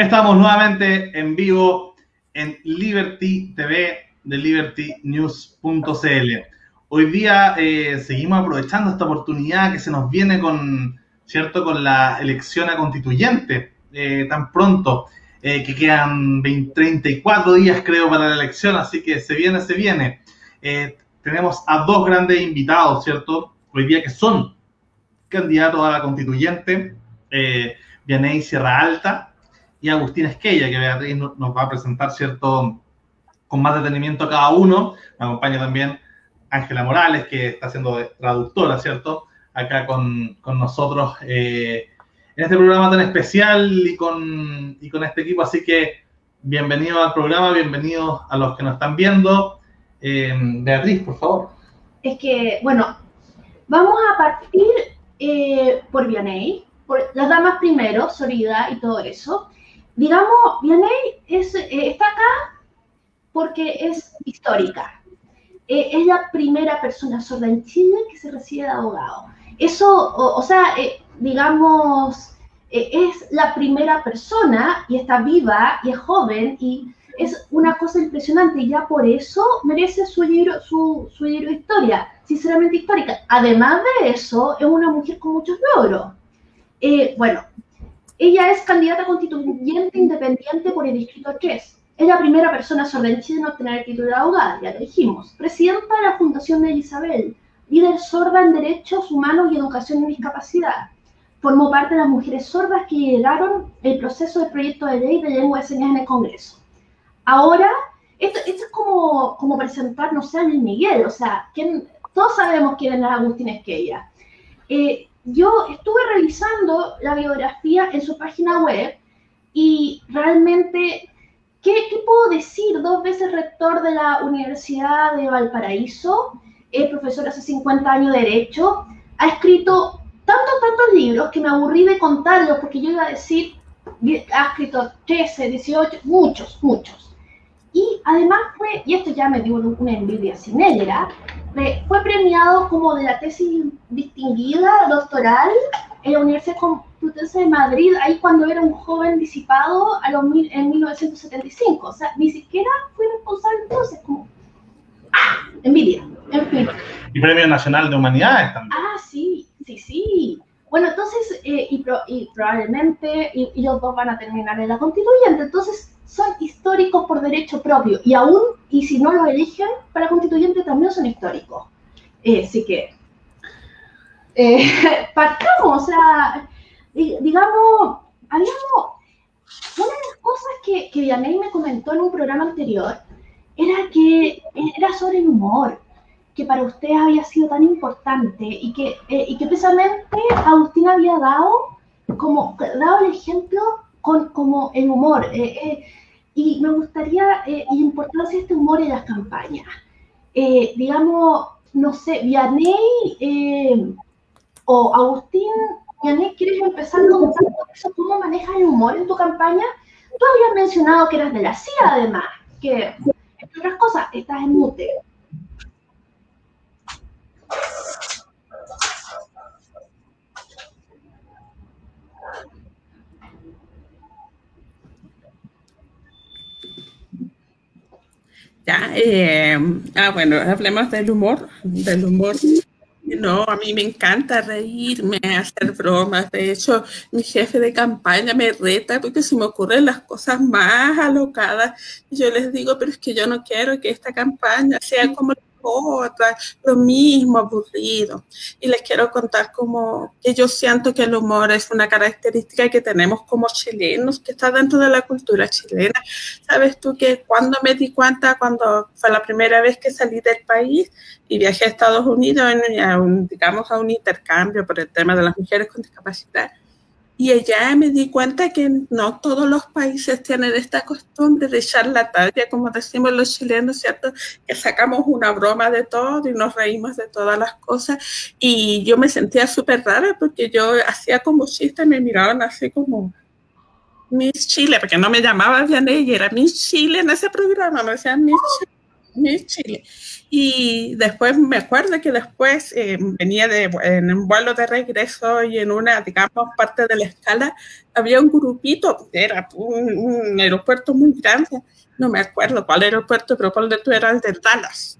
Estamos nuevamente en vivo en Liberty TV de libertynews.cl. Hoy día eh, seguimos aprovechando esta oportunidad que se nos viene con, ¿cierto? con la elección a constituyente eh, tan pronto, eh, que quedan 34 días creo para la elección, así que se viene, se viene. tenemos a dos grandes invitados, ¿cierto? Hoy día que son candidatos a la constituyente, Vianey Sierra Alta, y Agustín Esquella, que Beatriz nos va a presentar, ¿cierto? Con más detenimiento a cada uno. Me acompaña también Ángela Morales, que está siendo traductora, ¿cierto? Acá con, con nosotros eh, en este programa tan especial y con, y con este equipo. Así que bienvenido al programa, bienvenidos a los que nos están viendo. Eh, Beatriz, por favor. Es que, bueno, vamos a partir eh, por Vianey, por las damas primero, Sorida y todo eso digamos, Vianney es, eh, está acá porque es histórica. Eh, es la primera persona sorda en Chile que se recibe de abogado. Eso, o, sea, eh, digamos, es la primera persona y está viva y es joven y es una cosa impresionante y ya por eso merece su libro, su, su historia, sinceramente histórica. Además de eso, es una mujer con muchos logros. bueno, ella es candidata constituyente independiente por el Distrito 3. Es la primera persona sorda en obtener el título de abogada, ya lo dijimos. Presidenta de la Fundación de Isabel, líder sorda en Derechos Humanos y Educación en Discapacidad. Formó parte de las mujeres sordas que lideraron el proceso del proyecto de ley de lengua de señas en el Congreso. Ahora, esto, es como, como presentar, no sé, a Luis Miguel, o sea, ¿quién, todos sabemos quién es Agustín Esquella. Eh, yo estuve revisando la biografía en su página web y realmente, ¿qué, puedo decir? Dos veces rector de la Universidad de Valparaíso, es profesor hace 50 años de Derecho, ha escrito tantos, tantos libros que me aburrí de contarlos porque yo iba a decir, ha escrito 13, 18, muchos, muchos. Y además fue, y esto ya me dio una envidia sin negra, fue premiado como de la tesis distinguida doctoral en la Universidad Complutense de Madrid, ahí cuando era un joven disipado a los en 1975. O sea, ni siquiera fue responsable entonces, como ¡ah! envidia, en fin. Y Premio Nacional de Humanidades también. Ah, sí, sí, sí. Bueno, entonces, eh, y, probablemente, y, y, los dos van a terminar en la constituyente, entonces son históricos por derecho propio y aún, y si no los eligen para constituyente, también son históricos. Eh, así que, eh, partamos, o sea, digamos, habíamos, una de las cosas que, que me comentó en un programa anterior era que era sobre el humor, que para usted había sido tan importante y que, eh, y que precisamente Agustín había dado como dado el ejemplo con como el humor. Eh, eh, y me gustaría, eh, importancia de este humor en las campañas. Eh, digamos, no sé, Vianney eh, o Agustín, Vianney, ¿quieres empezar contando eso? ¿Cómo manejas el humor en tu campaña? Tú habías mencionado que eras de la CIA, además, que, entre otras cosas, estás en mute. Eh, ah, bueno, hablemos del humor, del humor. No, a mí me encanta reírme, hacer bromas. De hecho, mi jefe de campaña me reta porque se me ocurren las cosas más alocadas. Yo les digo, pero es que yo no quiero que esta campaña sea como otra, lo mismo, aburrido. Y les quiero contar como que yo siento que el humor es una característica que tenemos como chilenos, que está dentro de la cultura chilena. Sabes tú que cuando me di cuenta, cuando fue la primera vez que salí del país y viajé a Estados Unidos, digamos, a un intercambio por el tema de las mujeres con discapacidad, y allá me di cuenta que no todos los países tienen esta costumbre de echar la talla, como decimos los chilenos, ¿cierto? Que sacamos una broma de todo y nos reímos de todas las cosas. Y yo me sentía súper rara porque yo hacía como chiste, me miraban así como Miss Chile, porque no me llamaba Vianney, era Miss Chile en ese programa, me decían Miss Chile. Mi Chile. Y después me acuerdo que después eh, venía de, en un vuelo de regreso y en una, digamos, parte de la escala había un grupito, era un, un aeropuerto muy grande, no me acuerdo cuál aeropuerto, pero cuál de tú era el de Dallas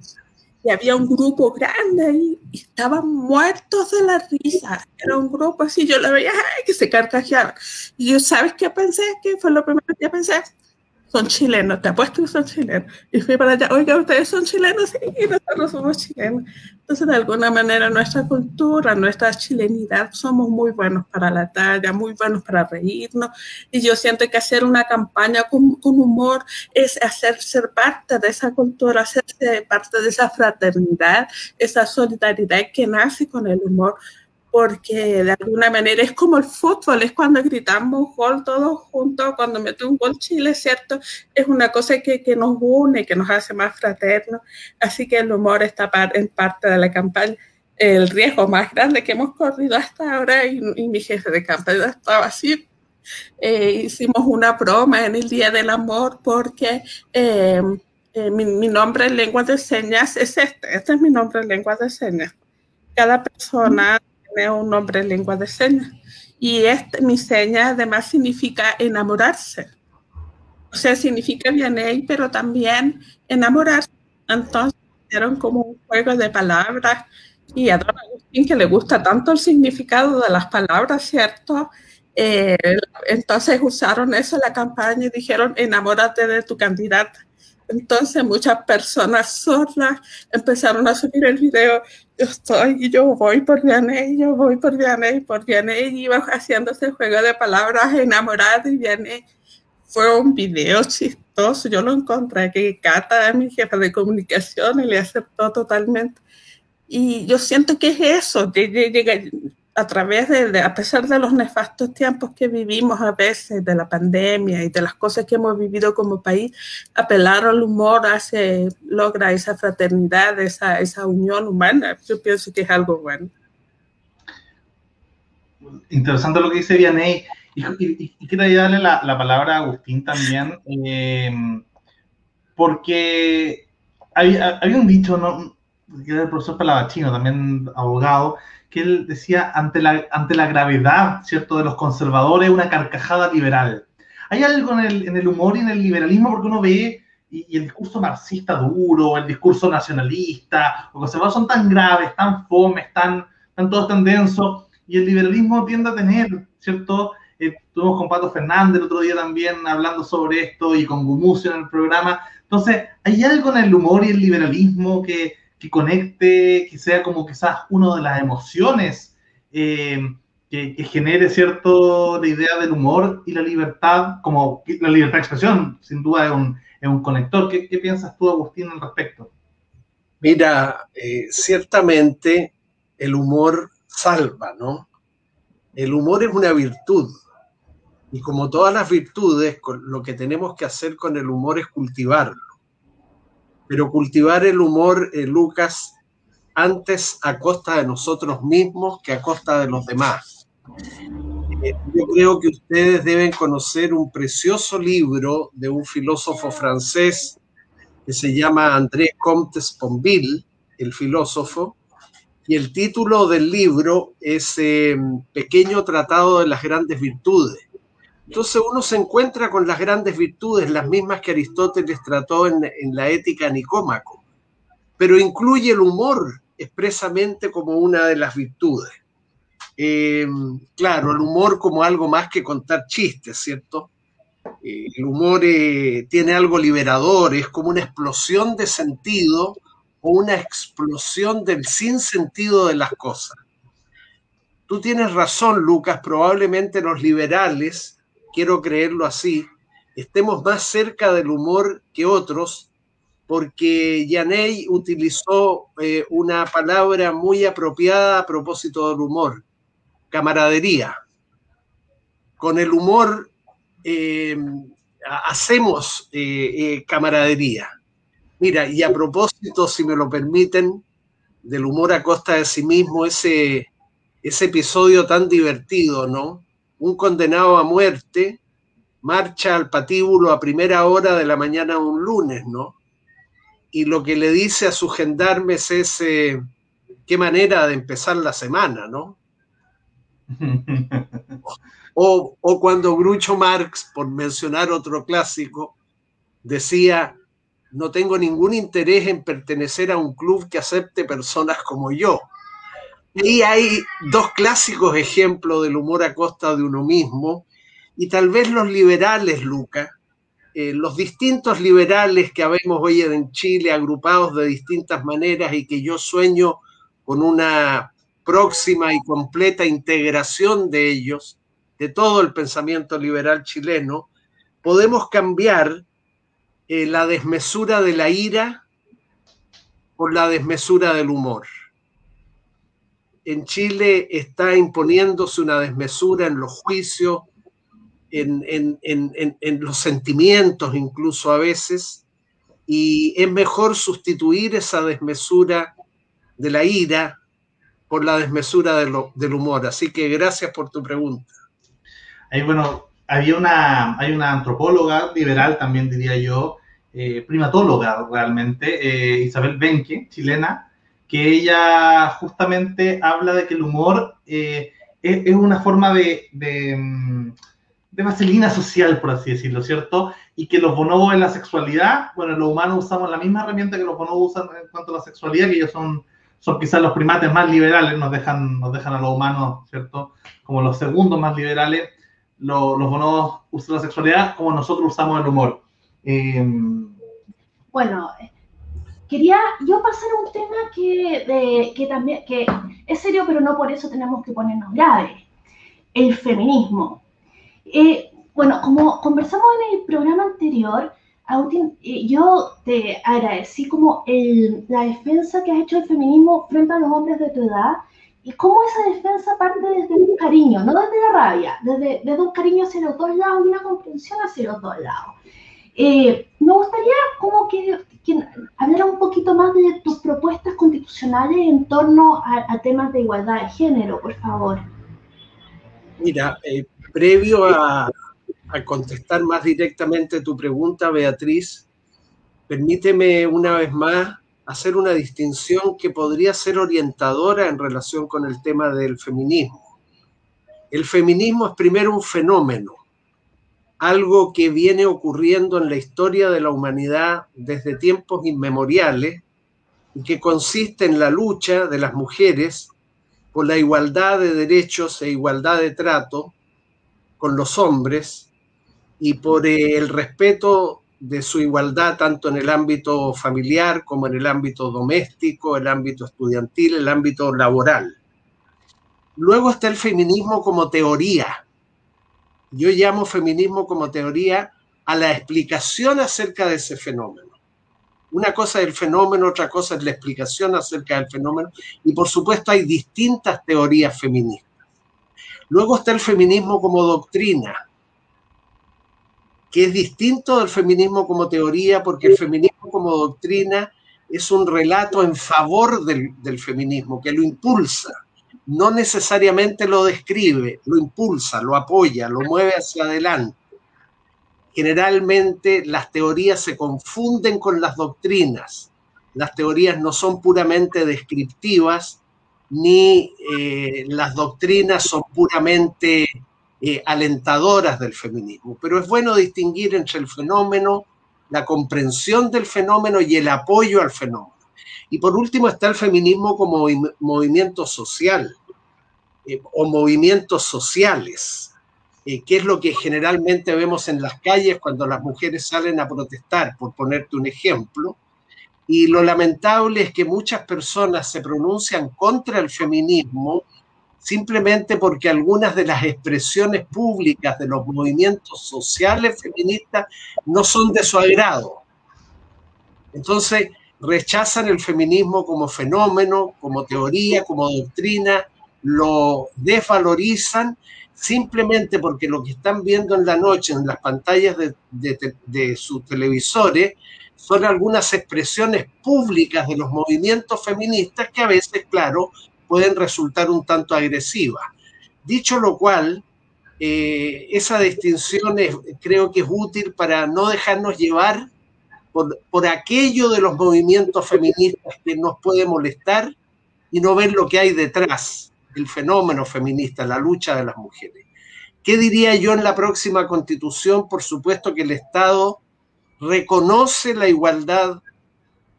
y había un grupo grande ahí y estaban muertos de la risa. Era un grupo así, yo lo veía que se carcajeaban. Y yo, ¿sabes qué pensé? ¿Qué fue lo primero que pensé? Son chilenos, te apuesto que son chilenos. Y fui para allá, oiga, ustedes son chilenos, sí, nosotros somos chilenos. Entonces, de alguna manera, nuestra cultura, nuestra chilenidad, somos muy buenos para la talla, muy buenos para reírnos. Y yo siento que hacer una campaña con humor es hacer ser parte de esa cultura, hacerse parte de esa fraternidad, esa solidaridad que nace con el humor porque de alguna manera es como el fútbol, es cuando gritamos gol todos juntos, cuando mete un gol Chile, ¿cierto? Es una cosa que, que, nos une, que nos hace más fraternos, así que el humor está en parte de la campaña. El riesgo más grande que hemos corrido hasta ahora, y, y mi jefe de campaña estaba así, eh, hicimos una broma en el Día del Amor porque eh, eh, mi, mi, nombre en lengua de señas es este, este es mi nombre en lengua de señas. Cada persona un nombre en lengua de señas. Y este, mi seña además significa enamorarse. O sea, significa Vianey, pero también enamorarse. Entonces, hicieron como un juego de palabras. Y a Don Agustín, que le gusta tanto el significado de las palabras, ¿cierto? Eh, entonces usaron eso en la campaña y dijeron, enamórate de tu candidata. Entonces muchas personas sordas empezaron a subir el video, yo estoy, yo voy por Vianney, yo voy por Vianney, por Vianney, y iba haciendo ese juego de palabras enamorado y Vianney. Fue un video chistoso, yo lo encontré, que Cata mi jefa de comunicación y le aceptó totalmente. Y yo siento que es eso, a través de, a pesar de los nefastos tiempos que vivimos a veces, de la pandemia y de las cosas que hemos vivido como país, apelar al humor hace, logra esa fraternidad, esa, esa unión humana. Yo pienso que es algo bueno. Interesante lo que dice Vianey. Y, y, y quiero darle la, la, palabra a Agustín también, eh, porque había, había, un dicho, ¿no? que era el profesor Palavachino, también abogado, que él decía, ante la, ante la gravedad, ¿cierto?, de los conservadores, una carcajada liberal. Hay algo en el, humor y en el liberalismo porque uno ve, y, y, el discurso marxista duro, el discurso nacionalista, los conservadores son tan graves, tan fomes, tan, tan todos tan densos, y el liberalismo tiende a tener, ¿cierto?, eh, tuvimos con Pato Fernández el otro día también hablando sobre esto y con Gumucio en el programa. Entonces, hay algo en el humor y el liberalismo que, que conecte, que sea como quizás una de las emociones eh, que, genere, ¿cierto?, la idea del humor y la libertad, como la libertad de expresión, sin duda es un, es un conector. ¿Qué, ¿Qué, piensas tú, Agustín, al respecto? Mira, eh, ciertamente el humor salva, ¿no? El humor es una virtud. Y como todas las virtudes, lo que tenemos que hacer con el humor es cultivarlo pero cultivar el humor, eh, Lucas, antes a costa de nosotros mismos que a costa de los demás. Eh, yo creo que ustedes deben conocer un precioso libro de un filósofo francés que se llama André Comte Sponville, el filósofo, y el título del libro es eh, Pequeño Tratado de las Grandes Virtudes. Entonces uno se encuentra con las grandes virtudes, las mismas que Aristóteles trató en, la ética Nicómaco, pero incluye el humor expresamente como una de las virtudes. Eh, claro, el humor como algo más que contar chistes, ¿cierto? Eh, el humor eh, tiene algo liberador, es como una explosión de sentido o una explosión del sinsentido de las cosas. Tú tienes razón, Lucas, probablemente los liberales quiero creerlo así, estemos más cerca del humor que otros, porque Yaney utilizó eh, una palabra muy apropiada a propósito del humor, camaradería. Con el humor eh, hacemos eh, camaradería. Mira, y a propósito, si me lo permiten, del humor a costa de sí mismo, ese, ese episodio tan divertido, ¿no? Un condenado a muerte marcha al patíbulo a primera hora de la mañana un lunes, ¿no? y lo que le dice a sus gendarmes es eh, qué manera de empezar la semana, ¿no? o, o cuando Grucho Marx, por mencionar otro clásico, decía, no tengo ningún interés en pertenecer a un club que acepte personas como yo. Y hay dos clásicos ejemplos del humor a costa de uno mismo, y tal vez los liberales, Luca, eh, los distintos liberales que habemos hoy en Chile, agrupados de distintas maneras y que yo sueño con una próxima y completa integración de ellos, de todo el pensamiento liberal chileno, podemos cambiar eh, la desmesura de la ira por la desmesura del humor. En Chile está imponiéndose una desmesura en los juicios, en, los sentimientos incluso a veces, y es mejor sustituir esa desmesura de la ira por la desmesura del humor. Así que gracias por tu pregunta. Ahí, bueno, había una, hay una antropóloga liberal también, diría yo, eh, primatóloga realmente, eh, Isabel Benke, chilena, que ella justamente habla de que el humor eh, es, una forma de, mm, de vaselina social, por así decirlo, ¿cierto? Y que los bonobos en la sexualidad, bueno, los humanos usamos la misma herramienta que los bonobos usan en cuanto a la sexualidad, que ellos son, son quizás los primates más liberales, nos dejan, nos dejan a los humanos, ¿cierto? Como los segundos más liberales, los bonobos usan la sexualidad como nosotros usamos el humor. Eh, bueno, quería yo pasar a un tema que, de, que también que es serio, pero no por eso tenemos que ponernos graves. El feminismo. Eh, bueno, como conversamos en el programa anterior, eh, yo te agradecí como el, la defensa que has hecho del feminismo frente a los hombres de tu edad y cómo esa defensa parte desde un cariño, no desde la rabia, desde, desde un cariño hacia los dos lados y una comprensión hacia los dos lados. Eh, me gustaría como que, hablara un poquito más de tus propuestas constitucionales en torno a, temas de igualdad de género, por favor. Mira, Previo a, contestar más directamente tu pregunta, Beatriz, permíteme una vez más hacer una distinción que podría ser orientadora en relación con el tema del feminismo. El feminismo es primero un fenómeno, algo que viene ocurriendo en la historia de la humanidad desde tiempos inmemoriales y que consiste en la lucha de las mujeres por la igualdad de derechos e igualdad de trato con los hombres y por el respeto de su igualdad tanto en el ámbito familiar como en el ámbito doméstico, el ámbito estudiantil, el ámbito laboral. Luego está el feminismo como teoría. Yo llamo feminismo como teoría a la explicación acerca de ese fenómeno. Una cosa es el fenómeno, otra cosa es la explicación acerca del fenómeno. Y por supuesto hay distintas teorías feministas. Luego está el feminismo como doctrina, que es distinto del feminismo como teoría, porque el feminismo como doctrina es un relato en favor del, feminismo, que lo impulsa, no necesariamente lo describe, lo impulsa, lo apoya, lo mueve hacia adelante. Generalmente las teorías se confunden con las doctrinas. Las teorías no son puramente descriptivas, ni eh, las doctrinas son puramente eh, alentadoras del feminismo, pero es bueno distinguir entre el fenómeno, la comprensión del fenómeno y el apoyo al fenómeno. Y por último está el feminismo como movimiento social eh, o movimientos sociales, que es lo que generalmente vemos en las calles cuando las mujeres salen a protestar, por ponerte un ejemplo, y lo lamentable es que muchas personas se pronuncian contra el feminismo simplemente porque algunas de las expresiones públicas de los movimientos sociales feministas no son de su agrado. Entonces, rechazan el feminismo como fenómeno, como teoría, como doctrina, lo desvalorizan simplemente porque lo que están viendo en la noche en las pantallas de, de sus televisores son algunas expresiones públicas de los movimientos feministas que a veces, claro, pueden resultar un tanto agresivas. Dicho lo cual, eh, esa distinción creo que es útil para no dejarnos llevar por, aquello de los movimientos feministas que nos puede molestar y no ver lo que hay detrás, el fenómeno feminista, la lucha de las mujeres. ¿Qué diría yo en la próxima constitución? Por supuesto que el Estado reconoce la igualdad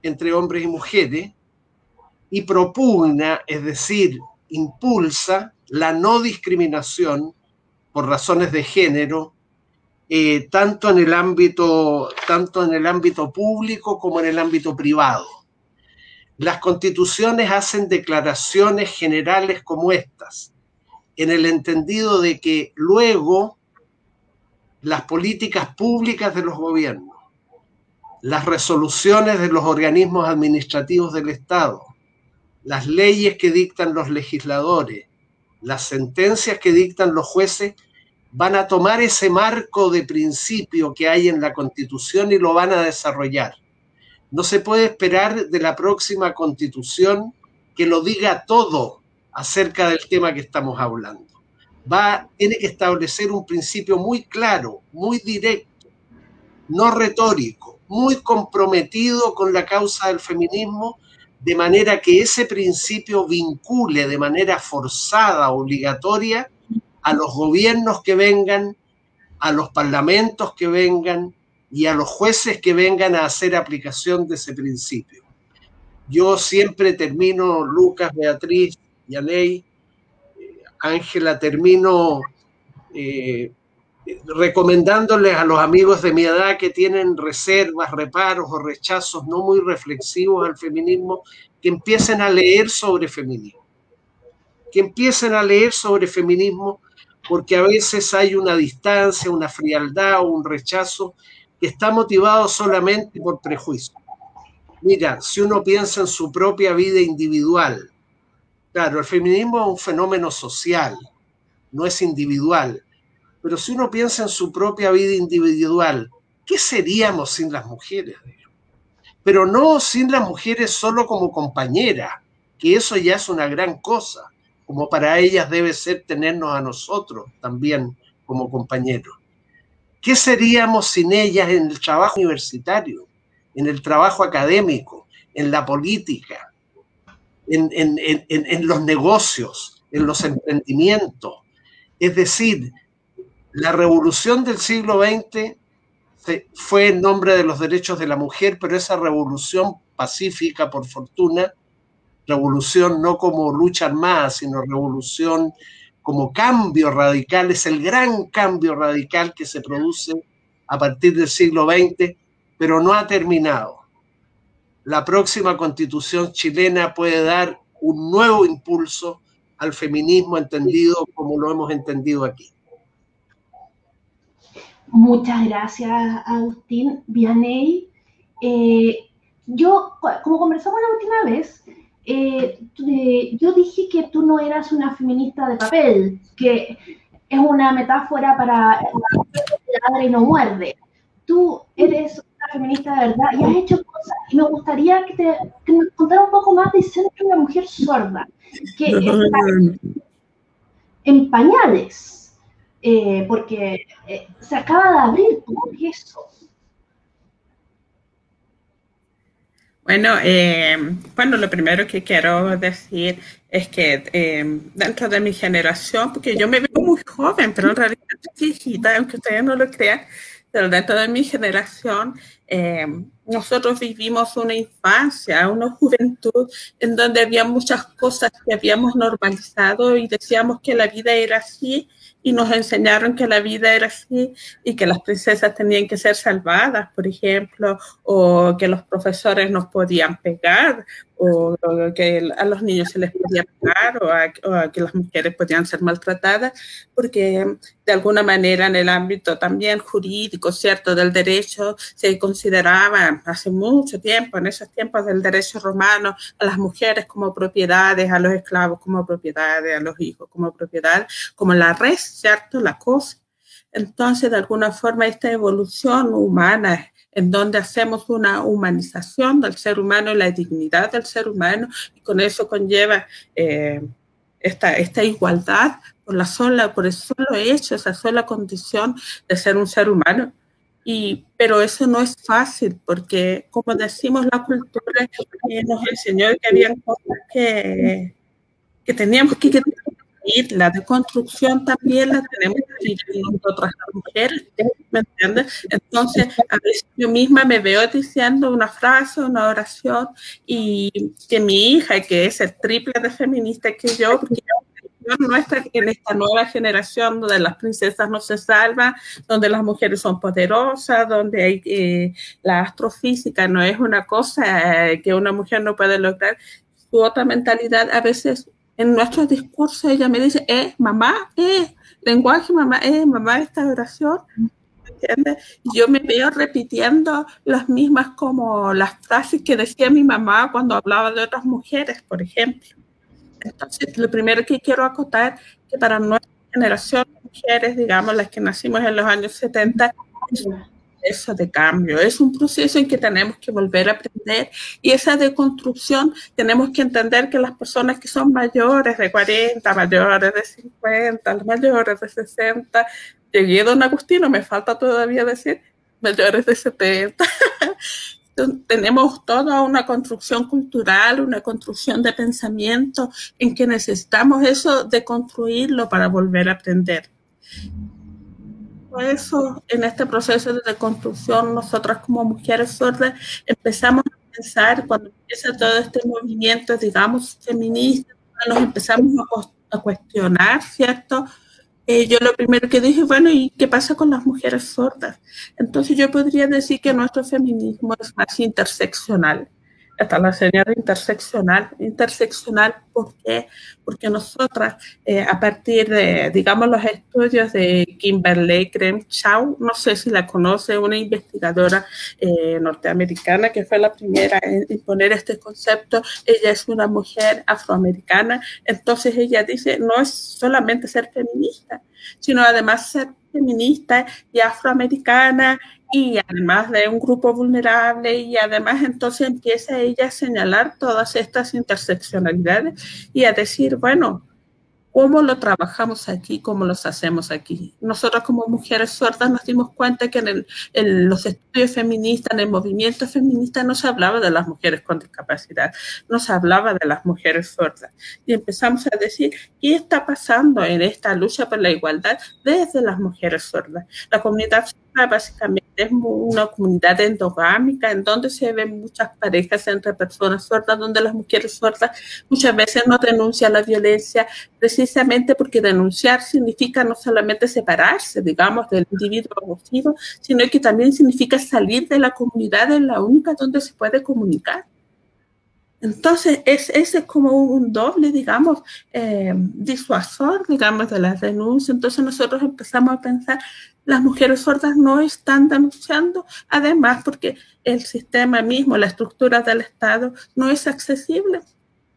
entre hombres y mujeres y propugna, es decir, impulsa la no discriminación por razones de género, eh, tanto, en el ámbito, tanto en el ámbito público como en el ámbito privado. Las constituciones hacen declaraciones generales como estas, en el entendido de que luego las políticas públicas de los gobiernos, las resoluciones de los organismos administrativos del Estado, las leyes que dictan los legisladores, las sentencias que dictan los jueces, van a tomar ese marco de principio que hay en la Constitución y lo van a desarrollar. No se puede esperar de la próxima Constitución que lo diga todo acerca del tema que estamos hablando. Va, tiene que establecer un principio muy claro, muy directo, no retórico, muy comprometido con la causa del feminismo de manera que ese principio vincule de manera forzada, obligatoria, a los gobiernos que vengan, a los parlamentos que vengan y a los jueces que vengan a hacer aplicación de ese principio. Yo siempre termino, Lucas, Beatriz, Yanei, eh, Ángela, termino eh, recomendándoles a los amigos de mi edad que tienen reservas, reparos o rechazos no muy reflexivos al feminismo, que empiecen a leer sobre feminismo. Que empiecen a leer sobre feminismo porque a veces hay una distancia, una frialdad o un rechazo que está motivado solamente por prejuicio. Mira, si uno piensa en su propia vida individual, claro, el feminismo es un fenómeno social, no es individual pero si uno piensa en su propia vida individual, ¿qué seríamos sin las mujeres? Pero no sin las mujeres solo como compañera, que eso ya es una gran cosa, como para ellas debe ser tenernos a nosotros también como compañeros. ¿Qué seríamos sin ellas en el trabajo universitario, en el trabajo académico, en la política, en, los negocios, en los emprendimientos? Es decir, la revolución del siglo XX fue en nombre de los derechos de la mujer, pero esa revolución pacífica, por fortuna, revolución no como lucha armada, sino revolución como cambio radical, es el gran cambio radical que se produce a partir del siglo XX, pero no ha terminado. La próxima constitución chilena puede dar un nuevo impulso al feminismo entendido como lo hemos entendido aquí. Muchas gracias, Agustín. Vianey, eh, yo, como conversamos la última vez, eh, eh, yo dije que tú no eras una feminista de papel, que es una metáfora para ladra y no muerde. Tú eres una feminista de verdad y has hecho cosas. Y me gustaría que, te, que nos contara un poco más de Centro de una Mujer Sorda, que está en pañales eh, porque eh, se acaba de abrir todo eso. Bueno, eh, bueno, lo primero que quiero decir es que dentro de mi generación, porque yo me veo muy joven, pero en realidad estoy viejita, aunque ustedes no lo crean, pero dentro de mi generación, nosotros vivimos una infancia, una juventud en donde había muchas cosas que habíamos normalizado y decíamos que la vida era así y nos enseñaron que la vida era así y que las princesas tenían que ser salvadas, por ejemplo, o que los profesores nos podían pegar, o, que a los niños se les podía pegar, o a, que las mujeres podían ser maltratadas, porque de alguna manera en el ámbito también jurídico, ¿cierto?, del derecho, se consideraba hace mucho tiempo, en esos tiempos del derecho romano, a las mujeres como propiedades, a los esclavos como propiedades, a los hijos como propiedad, como la res, ¿cierto?, la cosa. Entonces, de alguna forma, esta evolución humana en donde hacemos una humanización del ser humano la dignidad del ser humano, y con eso conlleva eh, esta, esta igualdad por, la sola, por el solo hecho, esa sola condición de ser un ser humano. Y, pero eso no es fácil porque, como decimos, la cultura nos enseñó que había cosas que, que teníamos que La deconstrucción también la tenemos que nosotras las mujeres, ¿me entiendes? Entonces, a veces yo misma me veo diciendo una frase, una oración, y que mi hija, que es el triple de feminista que yo, porque nuestra, en esta nueva generación donde las princesas no se salvan, donde las mujeres son poderosas, donde hay, eh, la astrofísica no es una cosa eh, que una mujer no puede lograr. Su otra mentalidad, a veces en nuestros discursos ella me dice, eh, mamá, eh, lenguaje, mamá, eh, mamá, esta oración. ¿Entiendes? Yo me veo repitiendo las mismas como las frases que decía mi mamá cuando hablaba de otras mujeres, por ejemplo. Entonces, lo primero que quiero acotar que para nuestra generación de mujeres, digamos, las que nacimos en los años 70, es un proceso de cambio, es un proceso en que tenemos que volver a aprender y esa deconstrucción tenemos que entender que las personas que son mayores de 40, mayores de 50, mayores de 60, llegué a Don Agustino, me falta todavía decir mayores de 70, tenemos toda una construcción cultural, una construcción de pensamiento en que necesitamos eso de construirlo para volver a aprender. Eso, en este proceso de construcción, nosotras como mujeres sordas empezamos a pensar, cuando empieza todo este movimiento, digamos, feminista, nos empezamos a, a cuestionar, ¿cierto? Eh, yo lo primero que dije, bueno, ¿y qué pasa con las mujeres sordas? Entonces yo podría decir que nuestro feminismo es más interseccional está la señal interseccional. Interseccional, ¿por qué? Porque nosotras, eh, a partir de, digamos, los estudios de Kimberly Crenshaw, no sé si la conoce, una investigadora eh, norteamericana que fue la primera en imponer este concepto. Ella es una mujer afroamericana, entonces ella dice, no es solamente ser feminista, sino además ser feminista y afroamericana y además de un grupo vulnerable y además entonces empieza ella a señalar todas estas interseccionalidades y a decir, bueno, cómo lo trabajamos aquí, cómo los hacemos aquí. Nosotros como mujeres sordas nos dimos cuenta que en, los estudios feministas, en el movimiento feminista, no se hablaba de las mujeres con discapacidad, no se hablaba de las mujeres sordas. Y empezamos a decir, ¿qué está pasando en esta lucha por la igualdad desde las mujeres sordas? La comunidad básicamente es una comunidad endogámica en donde se ven muchas parejas entre personas sordas, donde las mujeres sordas muchas veces no denuncian la violencia precisamente porque denunciar significa no solamente separarse, digamos, del individuo abusivo, sino que también significa salir de la comunidad en la única donde se puede comunicar. Entonces, es, ese es como un doble, digamos, eh, disuasor, digamos, de las denuncias. Entonces, nosotros empezamos a pensar, las mujeres sordas no están denunciando, además porque el sistema mismo, la estructura del Estado no es accesible.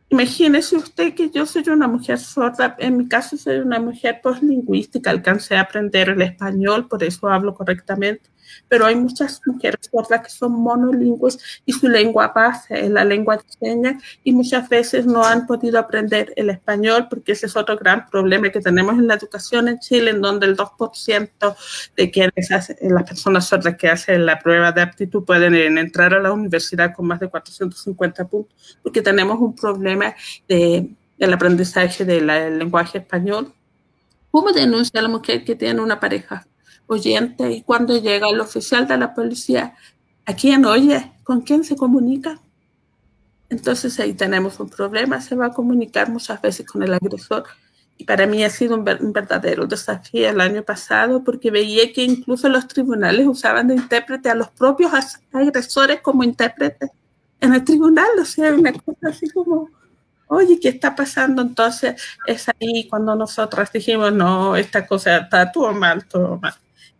Imagínese usted que yo soy una mujer sorda, en mi caso soy una mujer postlingüística, alcancé a aprender el español, por eso hablo correctamente pero hay muchas mujeres sordas que son monolingües y su lengua base es la lengua de señas y muchas veces no han podido aprender el español porque ese es otro gran problema que tenemos en la educación en Chile, en donde el 2% de quienes hacen, las personas sordas que hacen la prueba de aptitud pueden entrar a la universidad con más de 450 puntos, porque tenemos un problema de, del aprendizaje del lenguaje español. ¿Cómo denuncia la mujer que tiene una pareja oyente y cuando llega el oficial de la policía, ¿a quién oye? ¿Con quién se comunica? Entonces ahí tenemos un problema, se va a comunicar muchas veces con el agresor. Y para mí ha sido un, verdadero desafío el año pasado porque veía que incluso los tribunales usaban de intérprete a los propios agresores como intérprete en el tribunal. O sea, una cosa así como, oye, ¿qué está pasando? Entonces es ahí cuando nosotras dijimos, no, esta cosa está todo mal, todo mal.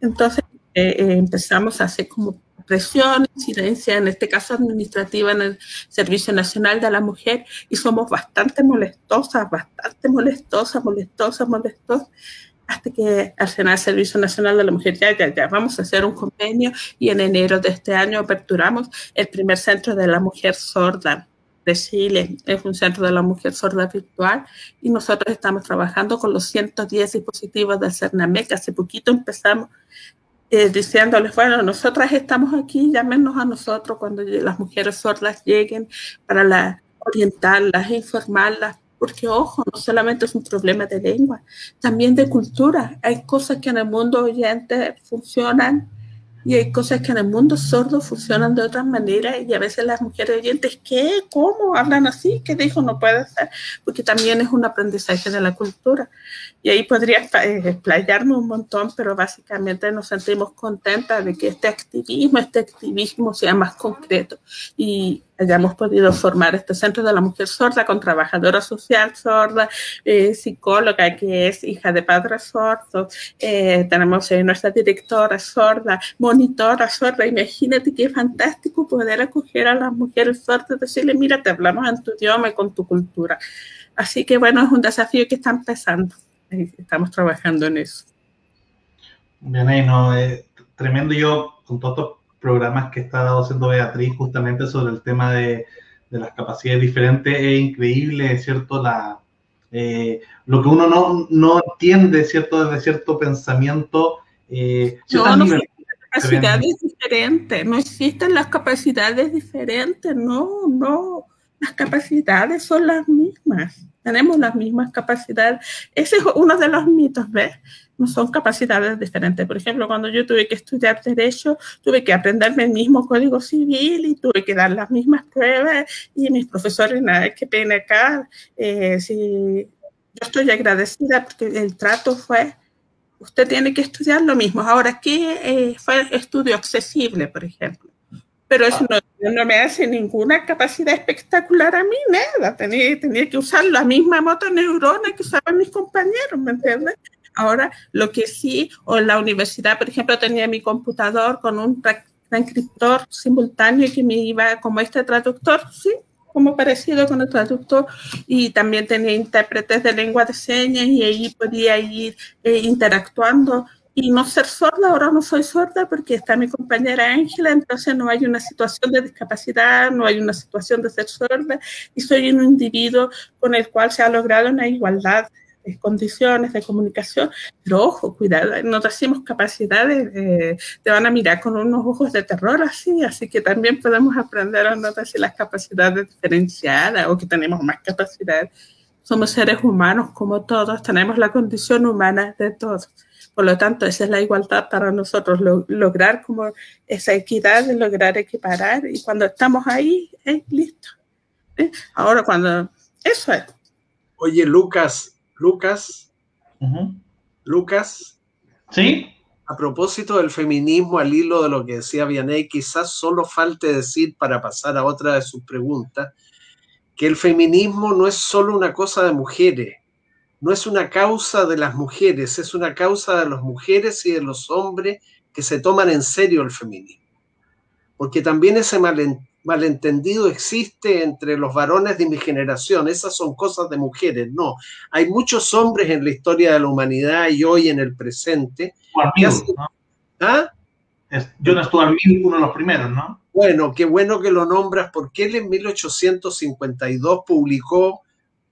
Entonces eh, eh, empezamos a hacer como presión, incidencia, en este caso administrativa, en el Servicio Nacional de la Mujer, y somos bastante molestosas, bastante molestosas, molestosas, molestosas, hasta que al final el Servicio Nacional de la Mujer ya, ya, ya, vamos a hacer un convenio y en enero de este año aperturamos el primer centro de la mujer sorda de Chile. Es un centro de la mujer sorda virtual y nosotros estamos trabajando con los 110 dispositivos del CERNAMEC. Hace poquito empezamos eh, diciéndoles, bueno, nosotras estamos aquí, llámenos a nosotros cuando las mujeres sordas lleguen para la, orientarlas, informarlas, porque ojo, no solamente es un problema de lengua, también de cultura. Hay cosas que en el mundo oyente funcionan y hay cosas que en el mundo sordo funcionan de otra manera y a veces las mujeres oyentes, ¿qué? ¿Cómo? ¿Hablan así? ¿Qué dijo? No puede ser, porque también es un aprendizaje de la cultura. Y ahí podría eh, explayarme un montón, pero básicamente nos sentimos contentas de que este activismo, este activismo sea más concreto y hayamos podido formar este Centro de la Mujer Sorda con trabajadora social sorda, eh, psicóloga que es hija de padre sordo, eh, tenemos eh, nuestra directora sorda, monitora sorda, imagínate qué fantástico poder acoger a las mujeres sordas decirle, mira, te hablamos en tu idioma y con tu cultura. Así que bueno, es un desafío que está empezando. Estamos trabajando en eso. Bien, ahí no, tremendo yo con todos programas que está haciendo Beatriz justamente sobre el tema de, de las capacidades diferentes. Es increíble, ¿cierto? La, eh, lo que uno no, no, entiende, ¿cierto? Desde cierto pensamiento. Eh, no, no capacidades diferentes, no existen las capacidades diferentes, no, no. Las capacidades son las mismas, tenemos las mismas capacidades. Ese es uno de los mitos, ¿ves? no son capacidades diferentes. Por ejemplo, cuando yo tuve que estudiar derecho, tuve que aprenderme el mismo código civil y tuve que dar las mismas pruebas y mis profesores, nada, qué pena acá. Eh, si, yo estoy agradecida porque el trato fue, usted tiene que estudiar lo mismo. Ahora, ¿qué eh, fue estudio accesible, por ejemplo? Pero eso no, no, me hace ninguna capacidad espectacular a mí, nada. Tenía, tenía que usar la misma motoneurona que usaban mis compañeros, ¿me entiendes? Ahora, lo que sí, o en la universidad, por ejemplo, tenía mi computador con un transcriptor simultáneo que me iba como este traductor, sí, como parecido con el traductor, y también tenía intérpretes de lengua de señas y ahí podía ir eh, interactuando. Y no ser sorda, ahora no soy sorda porque está mi compañera Ángela, entonces no hay una situación de discapacidad, no hay una situación de ser sorda y soy un individuo con el cual se ha logrado una igualdad condiciones de comunicación, pero ojo, cuidado, no decimos capacidades, te van a mirar con unos ojos de terror así, así que también podemos aprender a no decir las capacidades diferenciadas o que tenemos más capacidad. Somos seres humanos como todos, tenemos la condición humana de todos. Por lo tanto, esa es la igualdad para nosotros, lograr como esa equidad, lograr equiparar y cuando estamos ahí, es listo. ¿Eh? Ahora cuando... Eso es. Oye, Lucas, Lucas. Lucas. Sí. A propósito del feminismo, al hilo de lo que decía Vianney, quizás solo falte decir para pasar a otra de sus preguntas, que el feminismo no es solo una cosa de mujeres, no es una causa de las mujeres, es una causa de las mujeres y de los hombres que se toman en serio el feminismo. Porque también ese malentendido existe entre los varones de mi generación. Esas son cosas de mujeres. No, hay muchos hombres en la historia de la humanidad y hoy en el presente. ¿Ah? Jonas Stuart Mill, uno de los primeros, ¿no? Bueno, qué bueno que lo nombras porque él en 1852 publicó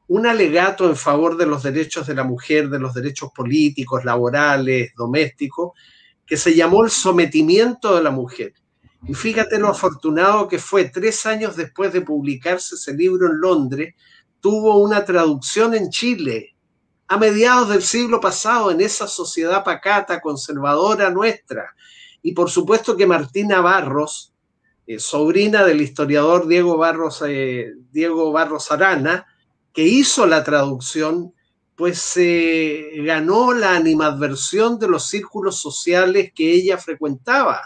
un alegato en favor de los derechos de la mujer, de los derechos políticos, laborales, domésticos, que se llamó el sometimiento de la mujer. Y fíjate lo afortunado que fue, tres años después de publicarse ese libro en Londres, tuvo una traducción en Chile, a mediados del siglo pasado, en esa sociedad pacata, conservadora nuestra. Y por supuesto que Martina Barros, eh, sobrina del historiador Diego Barros, eh, Diego Barros Arana, que hizo la traducción, pues eh, ganó la animadversión de los círculos sociales que ella frecuentaba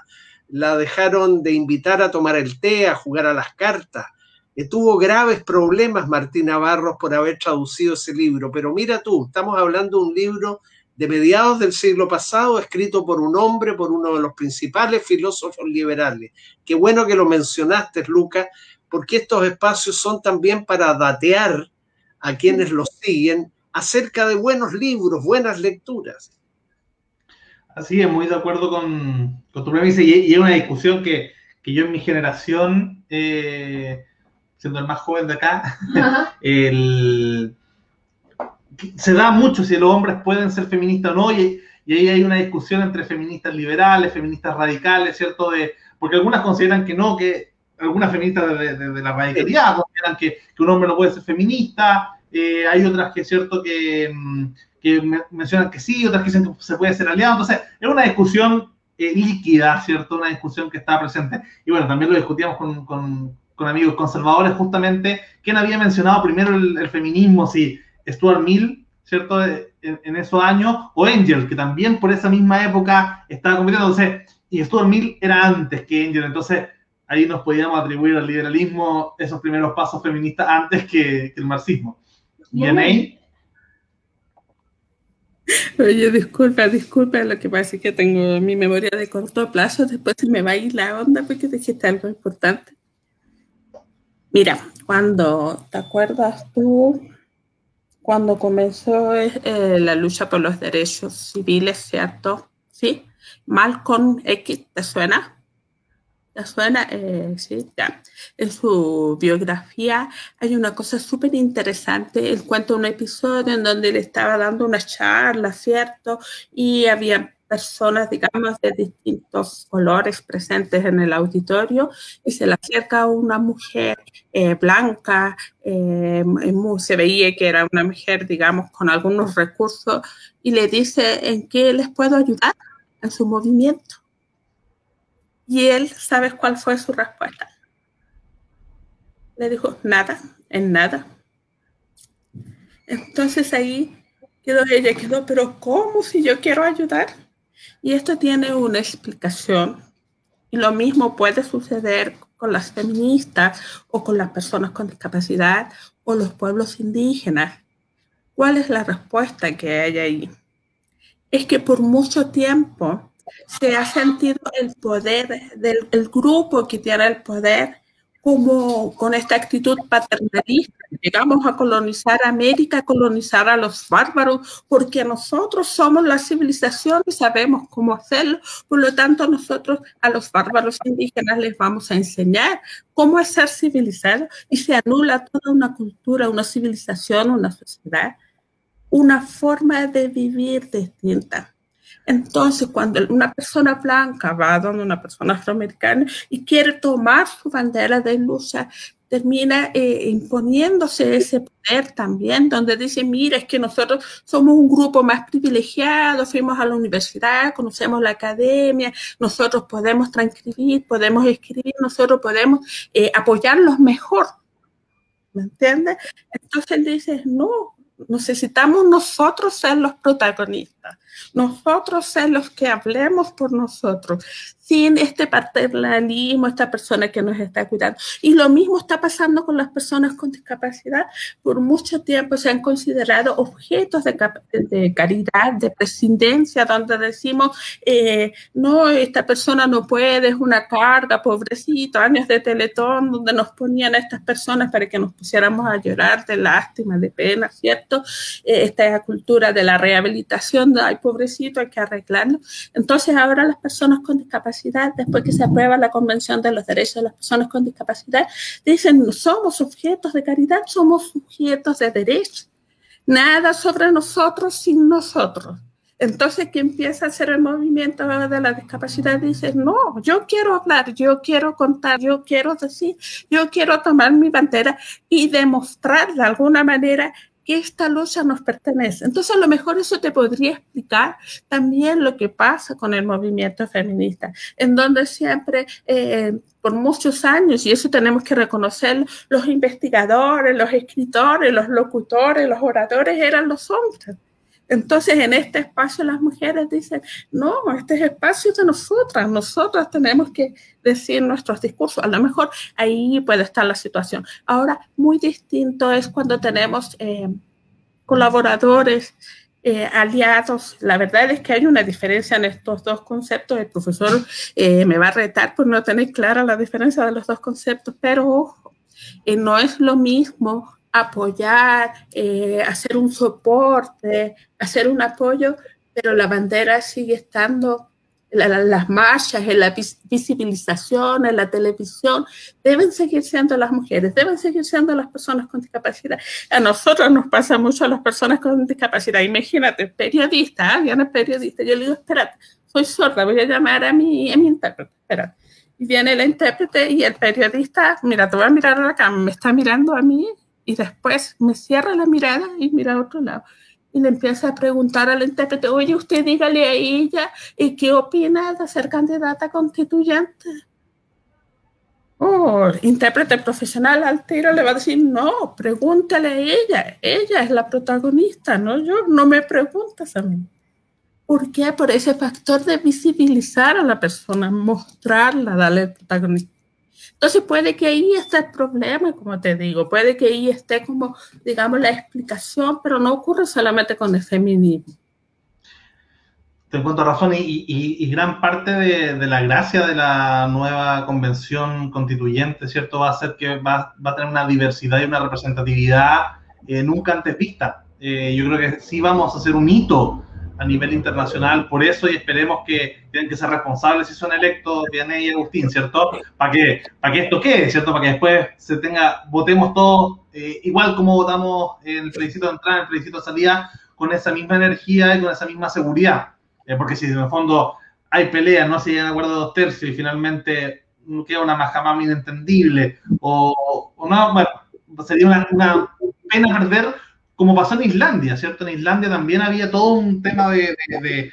la dejaron de invitar a tomar el té, a jugar a las cartas. Eh, tuvo graves problemas Martina Barros por haber traducido ese libro, pero mira tú, estamos hablando de un libro de mediados del siglo pasado, escrito por un hombre, por uno de los principales filósofos liberales. Qué bueno que lo mencionaste, Lucas, porque estos espacios son también para datear a quienes los siguen acerca de buenos libros, buenas lecturas. Así es, muy de acuerdo con, con tu premisa. Y, es una discusión que, que, yo en mi generación, eh, siendo el más joven de acá, el, se da mucho si los hombres pueden ser feministas o no. Y, y ahí hay una discusión entre feministas liberales, feministas radicales, ¿cierto? De, porque algunas consideran que no, que algunas feministas de, la radicalidad consideran que, que, un hombre no puede ser feminista, eh, hay otras que cierto que, que, mencionan que sí, otras que dicen que se puede ser aliado, entonces es una discusión eh, líquida, ¿cierto? Una discusión que está presente. Y bueno, también lo discutíamos con, con, con amigos conservadores justamente, quién había mencionado primero el, feminismo, si Stuart Mill, ¿cierto? En, en, esos años, o Angel, que también por esa misma época estaba compitiendo, entonces, y Stuart Mill era antes que Angel, entonces ahí nos podíamos atribuir al liberalismo esos primeros pasos feministas antes que, el marxismo. ¿Y ahí? Oye, disculpa, disculpa, lo que pasa es que tengo mi memoria de corto plazo, después se me va a ir la onda porque dijiste algo importante. Mira, cuando, ¿te acuerdas tú? Cuando comenzó eh, la lucha por los derechos civiles, ¿cierto? ¿Sí? Malcolm X, ¿te suena? Suena? Eh, sí, ya. En su biografía hay una cosa súper interesante. Él cuenta un episodio en donde le estaba dando una charla, ¿cierto? Y había personas, digamos, de distintos colores presentes en el auditorio y se le acerca una mujer eh, blanca, eh, se veía que era una mujer, digamos, con algunos recursos y le dice en qué les puedo ayudar en su movimiento. Y él, ¿sabes cuál fue su respuesta? Le dijo, nada, en nada. Entonces ahí quedó ella, quedó, pero ¿cómo si yo quiero ayudar? Y esto tiene una explicación. Y lo mismo puede suceder con las feministas o con las personas con discapacidad o los pueblos indígenas. ¿Cuál es la respuesta que hay ahí? Es que por mucho tiempo se ha sentido el poder del grupo que tiene el poder como con esta actitud paternalista. Llegamos a colonizar América, colonizar a los bárbaros, porque nosotros somos la civilización y sabemos cómo hacerlo. Por lo tanto, nosotros a los bárbaros indígenas les vamos a enseñar cómo ser civilizado y se anula toda una cultura, una civilización, una sociedad, una forma de vivir distinta. Entonces, cuando una persona blanca va donde una persona afroamericana y quiere tomar su bandera de lucha, termina eh, imponiéndose ese poder también, donde dice, mira, es que nosotros somos un grupo más privilegiado, fuimos a la universidad, conocemos la academia, nosotros podemos transcribir, podemos escribir, nosotros podemos eh, apoyarlos mejor. ¿Me entiendes? Entonces él dice, no, necesitamos nosotros ser los protagonistas, nosotros ser los que hablemos por nosotros, sin este paternalismo, esta persona que nos está cuidando. Y lo mismo está pasando con las personas con discapacidad. Por mucho tiempo se han considerado objetos de, de caridad, de presidencia, donde decimos, eh, no, esta persona no puede, es una carga, pobrecito, años de teletón, donde nos ponían a estas personas para que nos pusiéramos a llorar de lástima, de pena, ¿cierto? Eh, esta cultura de la rehabilitación, de, ay, pobrecito, hay que arreglarlo. Entonces ahora las personas con discapacidad después que se aprueba la Convención de los Derechos de las Personas con Discapacidad, dicen, somos sujetos de caridad, somos sujetos de derecho. Nada sobre nosotros sin nosotros. Entonces, que empieza a hacer el movimiento de la discapacidad dice, no, yo quiero hablar, yo quiero contar, yo quiero decir, yo quiero tomar mi bandera y demostrar de alguna manera que esta lucha nos pertenece. Entonces, a lo mejor eso te podría explicar también lo que pasa con el movimiento feminista, en donde siempre, eh, por muchos años, y eso tenemos que reconocer, los investigadores, los escritores, los locutores, los oradores eran los hombres. Entonces, en este espacio las mujeres dicen, no, este es espacio de nosotras, nosotras tenemos que decir nuestros discursos. A lo mejor ahí puede estar la situación. Ahora, muy distinto es cuando tenemos eh, colaboradores, eh, aliados. La verdad es que hay una diferencia en estos dos conceptos. El profesor eh, me va a retar por no tener clara la diferencia de los dos conceptos, pero ojo, no es lo mismo apoyar, eh, hacer un soporte, hacer un apoyo, pero la bandera sigue estando las marchas, en la visibilización, en la televisión, deben seguir siendo las mujeres, deben seguir siendo las personas con discapacidad. A nosotros nos pasa mucho a las personas con discapacidad. Imagínate, periodista, ¿eh? viene periodista, yo le digo, espérate, soy sorda, voy a llamar a mi, a mi intérprete, espérate. Y viene el intérprete y el periodista, mira, te voy a mirar a la cámara, me está mirando a mí y después me cierra la mirada y mira a otro lado y le empieza a preguntar al intérprete, oye, usted dígale a ella y qué opina de ser candidata constituyente. Oh, intérprete profesional al tiro le va a decir, no, pregúntale a ella, ella es la protagonista, no yo, no me preguntas a mí. ¿Por qué? Por ese factor de visibilizar a la persona, mostrarla, darle protagonismo. Entonces puede que ahí esté el problema, como te digo, puede que ahí esté como, digamos, la explicación, pero no ocurre solamente con el feminismo. Te encuentro razón y, gran parte de, la gracia de la nueva convención constituyente, ¿cierto? Va a ser que va, a tener una diversidad y una representatividad eh, nunca antes vista. Eh, yo creo que sí vamos a hacer un hito a nivel internacional por eso y esperemos que tienen que ser responsables si son electos Vianney y Agustín, ¿cierto? Para que, para que esto quede, ¿cierto? Para que después se tenga, votemos todos eh, igual como votamos en el plebiscito de entrada, en el plebiscito de salida, con esa misma energía y con esa misma seguridad. Eh, porque si en el fondo hay peleas, no se llegan a acuerdo de dos tercios y finalmente queda una majamama inentendible o, o no, bueno, sería una, una pena perder como pasó en Islandia, ¿cierto? En Islandia también había todo un tema de,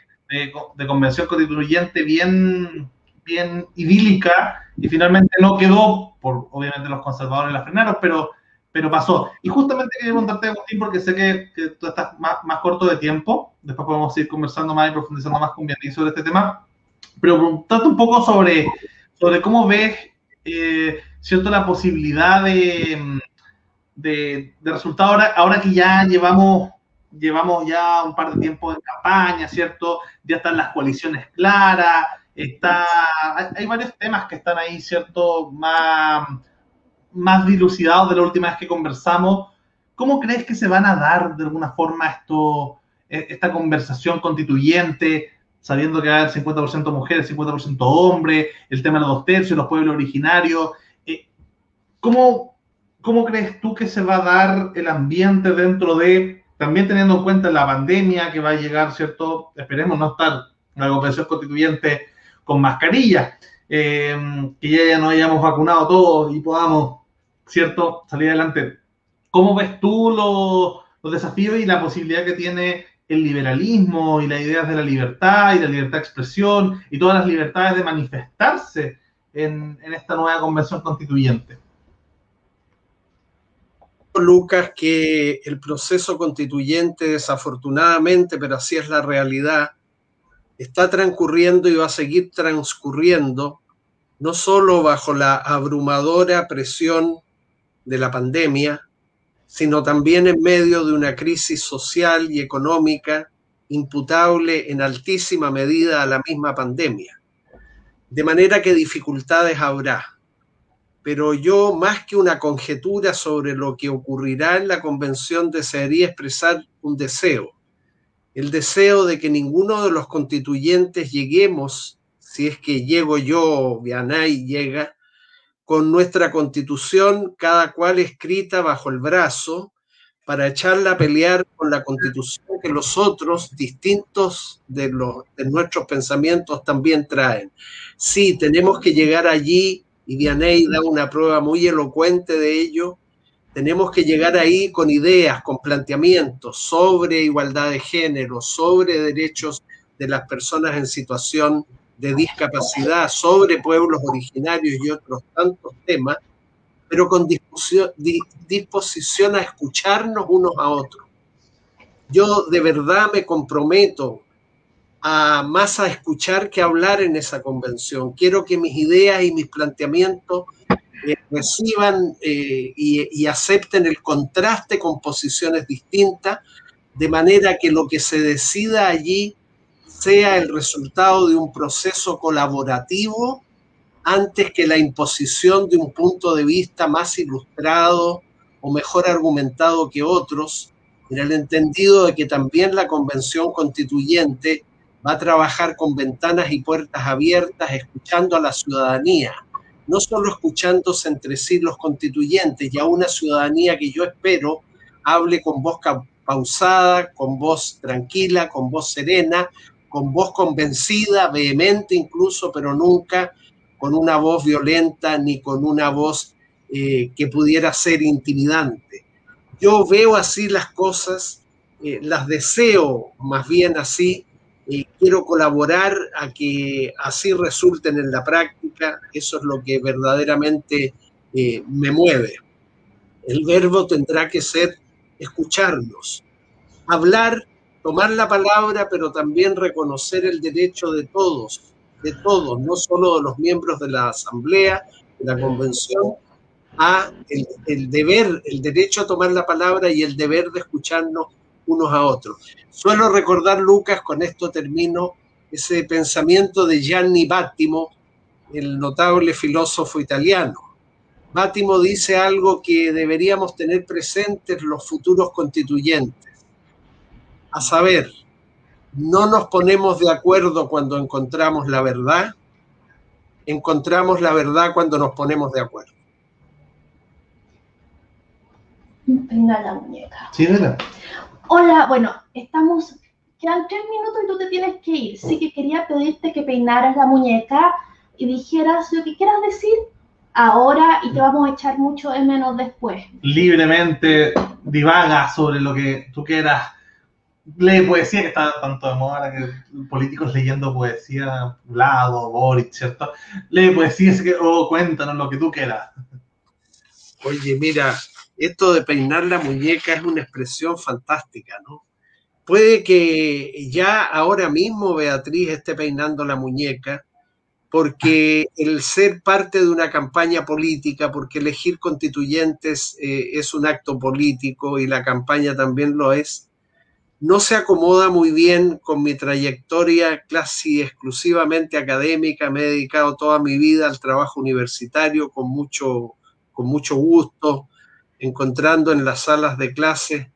convención constituyente bien, bien idílica y finalmente no quedó, por obviamente los conservadores la frenaron, pero, pero pasó. Y justamente quería preguntarte, Agustín, porque sé que, tú estás más, corto de tiempo, después podemos ir conversando más y profundizando más con Bianchi sobre este tema, pero preguntarte un poco sobre, sobre cómo ves, eh, ¿cierto?, la posibilidad de de, resultado ahora, ahora que ya llevamos, llevamos ya un par de tiempo en campaña, ¿cierto? Ya están las coaliciones claras, está, hay, varios temas que están ahí, ¿cierto? Más, más dilucidados de la última vez que conversamos. ¿Cómo crees que se van a dar de alguna forma esto, e, esta conversación constituyente, sabiendo que hay 50% mujeres, 50% hombres, el tema de los dos tercios, los pueblos originarios? Eh, ¿Cómo, ¿cómo crees tú que se va a dar el ambiente dentro de, también teniendo en cuenta la pandemia que va a llegar, ¿cierto? Esperemos no estar en la convención constituyente con mascarilla, eh, que ya nos hayamos vacunado todos y podamos, ¿cierto?, salir adelante. ¿Cómo ves tú los, desafíos y la posibilidad que tiene el liberalismo y las ideas de la libertad y la libertad de expresión y todas las libertades de manifestarse en esta nueva convención constituyente? Lucas, que el proceso constituyente, desafortunadamente, pero así es la realidad, está transcurriendo y va a seguir transcurriendo, no solo bajo la abrumadora presión de la pandemia, sino también en medio de una crisis social y económica imputable en altísima medida a la misma pandemia. De manera que dificultades habrá pero yo más que una conjetura sobre lo que ocurrirá en la convención desearía expresar un deseo, el deseo de que ninguno de los constituyentes lleguemos, si es que llego yo, Vianay llega, con nuestra constitución, cada cual escrita bajo el brazo, para echarla a pelear con la constitución que los otros, distintos de, los, de nuestros pensamientos, también traen. Sí, tenemos que llegar allí y Vianey da una prueba muy elocuente de ello, tenemos que llegar ahí con ideas, con planteamientos sobre igualdad de género, sobre derechos de las personas en situación de discapacidad, sobre pueblos originarios y otros tantos temas, pero con disposición a escucharnos unos a otros. Yo de verdad me comprometo a más a escuchar que hablar en esa convención. Quiero que mis ideas y mis planteamientos eh, reciban eh, y, acepten el contraste con posiciones distintas, de manera que lo que se decida allí sea el resultado de un proceso colaborativo antes que la imposición de un punto de vista más ilustrado o mejor argumentado que otros, en el entendido de que también la convención constituyente va a trabajar con ventanas y puertas abiertas, escuchando a la ciudadanía, no solo escuchándose entre sí los constituyentes y a una ciudadanía que yo espero hable con voz pausada, con voz tranquila, con voz serena, con voz convencida, vehemente incluso, pero nunca con una voz violenta ni con una voz eh, que pudiera ser intimidante. Yo veo así las cosas, eh, las deseo más bien así, y quiero colaborar a que así resulten en la práctica, eso es lo que verdaderamente eh, me mueve. El verbo tendrá que ser escucharnos, hablar, tomar la palabra, pero también reconocer el derecho de todos, de todos, no solo de los miembros de la Asamblea, de la Convención, a el, el deber, el derecho a tomar la palabra y el deber de escucharnos unos a otros. Suelo recordar, Lucas, con esto termino, ese pensamiento de Gianni Battimo, el notable filósofo italiano. Battimo dice algo que deberíamos tener presentes los futuros constituyentes, a saber, no nos ponemos de acuerdo cuando encontramos la verdad, encontramos la verdad cuando nos ponemos de acuerdo. Venga la muñeca. Sí, ¿verdad? Hola, bueno, estamos, quedan tres minutos y tú te tienes que ir. Sí que quería pedirte que peinaras la muñeca y dijeras lo que quieras decir ahora y te vamos a echar mucho de menos después. Libremente divaga sobre lo que tú quieras. Lee poesía, que está tanto de moda, ahora que políticos leyendo poesía, Vlado, Boric, ¿cierto? Lee poesía o cuéntanos lo que tú quieras. Oye, mira, esto de peinar la muñeca es una expresión fantástica, ¿no? Puede que ya ahora mismo Beatriz esté peinando la muñeca, porque el ser parte de una campaña política, porque elegir constituyentes eh, es un acto político y la campaña también lo es, no se acomoda muy bien con mi trayectoria casi exclusivamente académica. Me he dedicado toda mi vida al trabajo universitario con mucho, con mucho gusto, encontrando en las salas de clase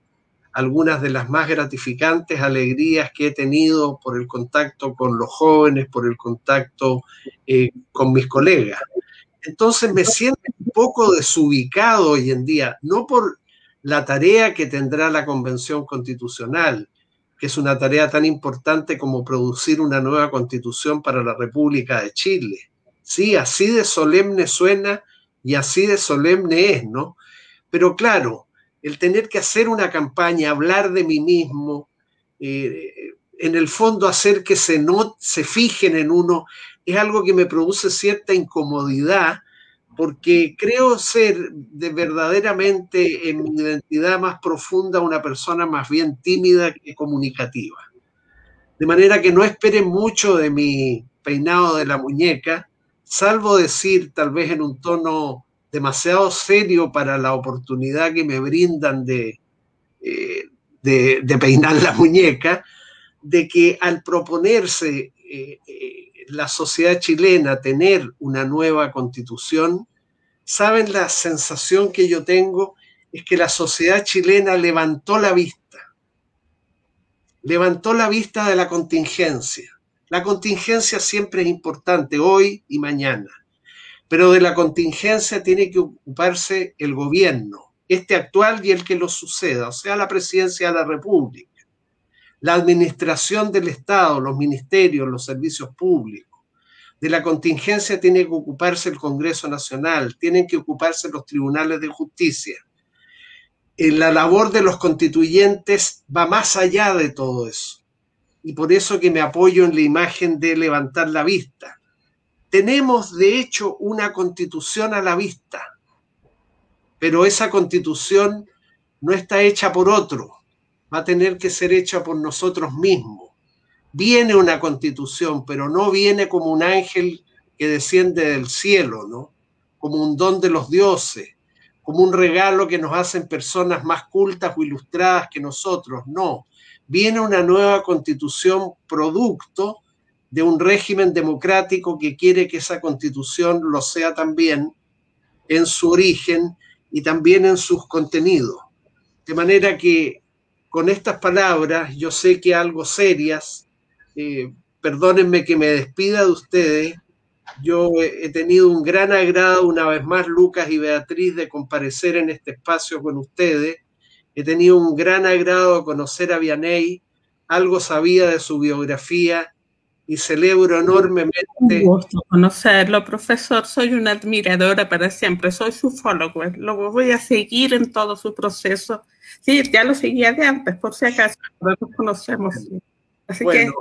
algunas de las más gratificantes alegrías que he tenido por el contacto con los jóvenes, por el contacto eh, con mis colegas. Entonces me siento un poco desubicado hoy en día, no por la tarea que tendrá la Convención Constitucional, que es una tarea tan importante como producir una nueva constitución para la República de Chile. Sí, así de solemne suena y así de solemne es, ¿no? Pero claro, el tener que hacer una campaña, hablar de mí mismo, eh, en el fondo hacer que se, no, se fijen en uno, es algo que me produce cierta incomodidad, porque creo ser de verdaderamente en mi identidad más profunda una persona más bien tímida que comunicativa. De manera que no esperen mucho de mi peinado de la muñeca, salvo decir tal vez en un tono demasiado serio para la oportunidad que me brindan de, eh, de, peinar la muñeca, de que al proponerse eh, eh, la sociedad chilena tener una nueva constitución, ¿saben la sensación que yo tengo? Es que la sociedad chilena levantó la vista, levantó la vista de la contingencia. La contingencia siempre es importante, hoy y mañana pero de la contingencia tiene que ocuparse el gobierno, este actual y el que lo suceda, o sea, la presidencia de la República, la administración del Estado, los ministerios, los servicios públicos. De la contingencia tiene que ocuparse el Congreso Nacional, tienen que ocuparse los tribunales de justicia. En la labor de los constituyentes va más allá de todo eso. Y por eso que me apoyo en la imagen de levantar la vista tenemos de hecho una constitución a la vista, pero esa constitución no está hecha por otro, va a tener que ser hecha por nosotros mismos. Viene una constitución, pero no viene como un ángel que desciende del cielo, ¿no? Como un don de los dioses, como un regalo que nos hacen personas más cultas o ilustradas que nosotros, no. Viene una nueva constitución producto de un régimen democrático que quiere que esa constitución lo sea también en su origen y también en sus contenidos. De manera que con estas palabras yo sé que algo serias eh, perdónenme que me despida de ustedes. Yo he tenido un gran agrado, una vez más, Lucas y Beatriz, de comparecer en este espacio con ustedes. He tenido un gran agrado conocer a Vianey, algo sabía de su biografía y celebro enormemente. Un gusto conocerlo, profesor. Soy una admiradora para siempre. Soy su follower. Lo voy a seguir en todo su proceso. Sí, ya lo seguía de antes, por si acaso, pero nos conocemos. Así bueno,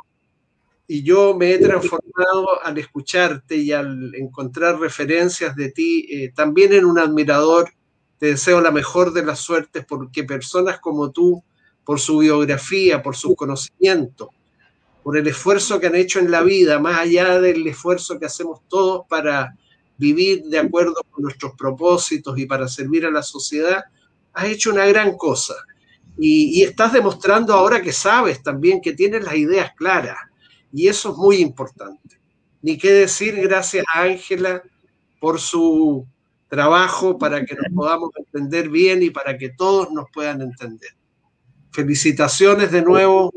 y yo me he transformado al escucharte y al encontrar referencias de ti, eh, también en un admirador. Te deseo la mejor de las suertes porque personas como tú, por su biografía, por su conocimiento, por el esfuerzo que han hecho en la vida, más allá del esfuerzo que hacemos todos para vivir de acuerdo con nuestros propósitos y para servir a la sociedad, has hecho una gran cosa. Y, estás demostrando ahora que sabes también, que tienes las ideas claras. Y eso es muy importante. Ni qué decir, gracias a Ángela por su trabajo para que nos podamos entender bien y para que todos nos puedan entender. Felicitaciones de nuevo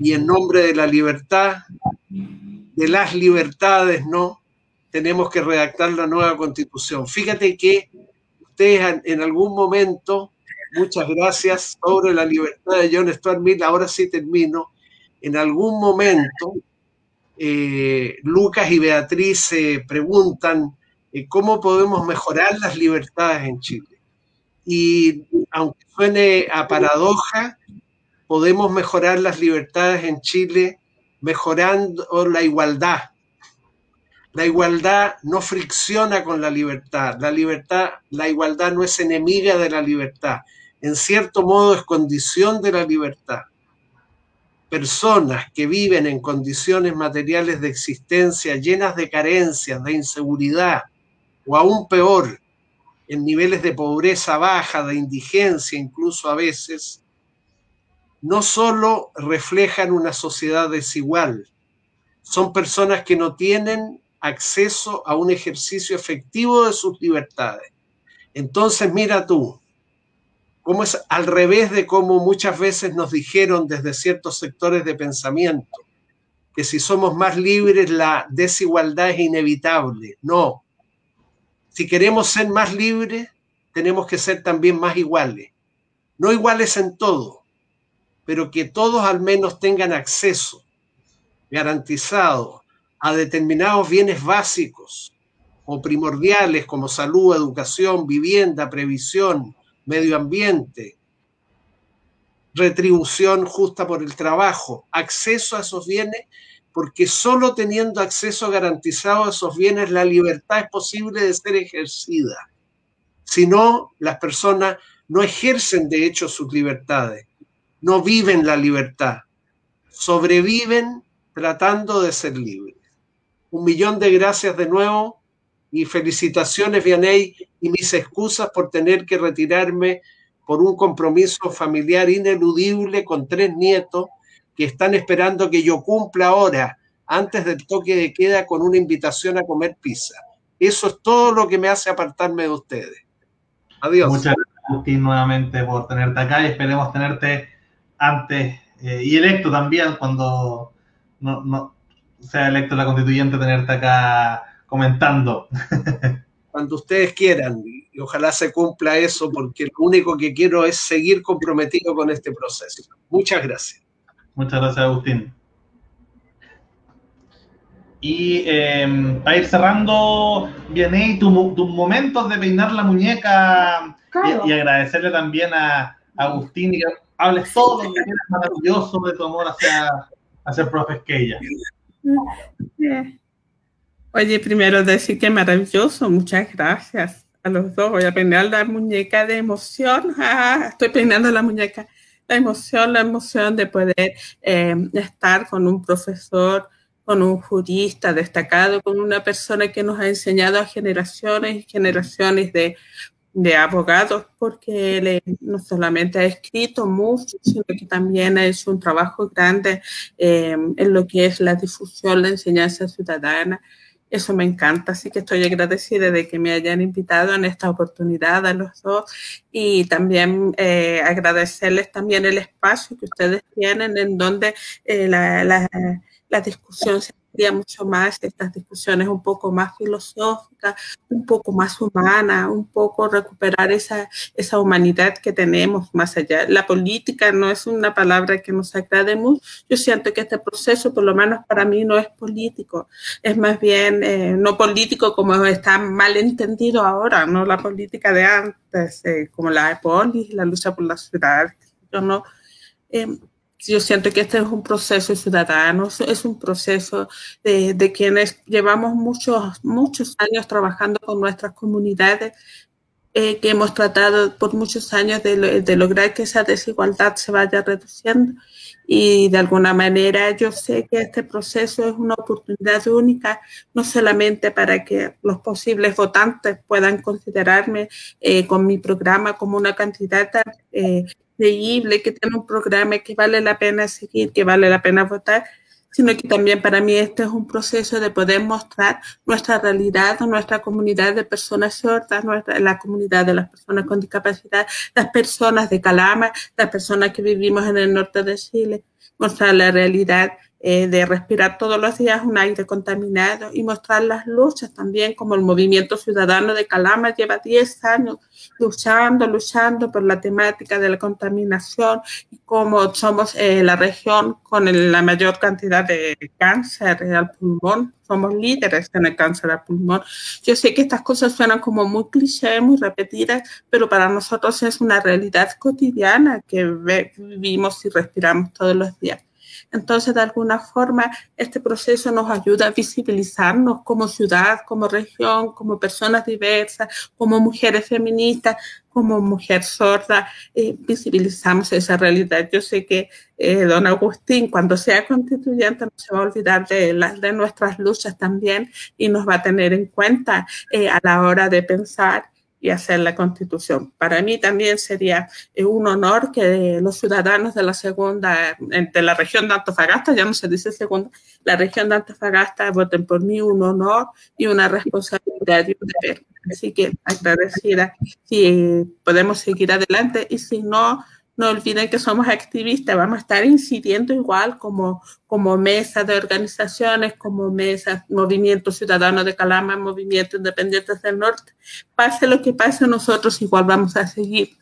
y en nombre de la libertad, de las libertades, ¿no? Tenemos que redactar la nueva constitución. Fíjate que ustedes en algún momento, muchas gracias, sobre la libertad de John Stuart Mill, ahora sí termino, en algún momento eh, Lucas y Beatriz se preguntan eh, cómo podemos mejorar las libertades en Chile. Y aunque suene a paradoja, podemos mejorar las libertades en Chile mejorando la igualdad. La igualdad no fricciona con la libertad. La libertad, la igualdad no es enemiga de la libertad. En cierto modo es condición de la libertad. Personas que viven en condiciones materiales de existencia llenas de carencias, de inseguridad, o aún peor, en niveles de pobreza baja, de indigencia incluso a veces, no solo reflejan una sociedad desigual, son personas que no tienen acceso a un ejercicio efectivo de sus libertades. Entonces, mira tú, cómo es al revés de cómo muchas veces nos dijeron desde ciertos sectores de pensamiento, que si somos más libres la desigualdad es inevitable. No. Si queremos ser más libres, tenemos que ser también más iguales. No iguales en todo, pero que todos al menos tengan acceso garantizado a determinados bienes básicos o primordiales como salud, educación, vivienda, previsión, medio ambiente, retribución justa por el trabajo, acceso a esos bienes, porque solo teniendo acceso garantizado a esos bienes la libertad es posible de ser ejercida. Si no, las personas no ejercen de hecho sus libertades no viven la libertad, sobreviven tratando de ser libres. Un millón de gracias de nuevo y felicitaciones, Vianey, y mis excusas por tener que retirarme por un compromiso familiar ineludible con tres nietos que están esperando que yo cumpla ahora, antes del toque de queda, con una invitación a comer pizza. Eso es todo lo que me hace apartarme de ustedes. Adiós. Muchas gracias, Agustín, nuevamente por tenerte acá y esperemos tenerte antes eh, y electo también cuando no, no, sea electo la constituyente, tenerte acá comentando. Cuando ustedes quieran, y ojalá se cumpla eso, porque lo único que quiero es seguir comprometido con este proceso. Muchas gracias. Muchas gracias, Agustín. Y eh, para ir cerrando, viene tus tu momentos de peinar la muñeca claro. y, y, agradecerle también a Agustín y hables todo lo que es maravilloso de tu amor hacia, hacia el profe Esquella. Oye, primero decir que maravilloso, muchas gracias a los dos. Voy a peinar la muñeca de emoción. Ah, estoy peinando la muñeca. La emoción, la emoción de poder eh, estar con un profesor, con un jurista destacado, con una persona que nos ha enseñado a generaciones y generaciones de de abogados porque él no solamente ha escrito mucho, sino que también ha hecho un trabajo grande eh, en lo que es la difusión, la enseñanza ciudadana. Eso me encanta, así que estoy agradecida de que me hayan invitado en esta oportunidad a los dos y también eh, agradecerles también el espacio que ustedes tienen en donde eh, la, la la discusión se mucho más estas discusiones un poco más filosóficas, un poco más humanas, un poco recuperar esa, esa humanidad que tenemos más allá. La política no es una palabra que nos agrade mucho. Yo siento que este proceso, por lo menos para mí, no es político. Es más bien eh, no político como está mal entendido ahora, no la política de antes, eh, como la polis, la lucha por la ciudad. Yo no. Eh, yo siento que este es un proceso ciudadano, es un proceso de, de, quienes llevamos muchos, muchos años trabajando con nuestras comunidades, eh, que hemos tratado por muchos años de, de, lograr que esa desigualdad se vaya reduciendo. Y de alguna manera yo sé que este proceso es una oportunidad única, no solamente para que los posibles votantes puedan considerarme eh, con mi programa como una candidata eh, creíble, que tiene un programa que vale la pena seguir, que vale la pena votar, sino que también para mí este es un proceso de poder mostrar nuestra realidad, nuestra comunidad de personas sordas, nuestra, la comunidad de las personas con discapacidad, las personas de Calama, las personas que vivimos en el norte de Chile, mostrar la realidad eh, de respirar todos los días un aire contaminado y mostrar las luchas también, como el movimiento ciudadano de Calama lleva 10 años luchando, luchando por la temática de la contaminación y como somos eh, la región con la mayor cantidad de cáncer al pulmón, somos líderes en el cáncer al pulmón. Yo sé que estas cosas suenan como muy cliché, muy repetidas, pero para nosotros es una realidad cotidiana que vivimos y respiramos todos los días. Entonces, de alguna forma, este proceso nos ayuda a visibilizarnos como ciudad, como región, como personas diversas, como mujeres feministas, como mujer sorda, visibilizamos esa realidad. Yo sé que eh, don Agustín, cuando sea constituyente, no se va a olvidar de, las de nuestras luchas también y nos va a tener en cuenta eh, a la hora de pensar y hacer la constitución. Para mí también sería eh, un honor que los ciudadanos de la segunda, de la región de Antofagasta, ya no se dice segunda, la región de Antofagasta voten por mí, un honor y una responsabilidad y un deber. Así que agradecida si podemos seguir adelante y si no, no olviden que somos activistas, vamos a estar incidiendo igual como, como mesa de organizaciones, como mesa, Movimiento Ciudadano de Calama, Movimiento Independientes del Norte. Pase lo que pase, nosotros igual vamos a seguir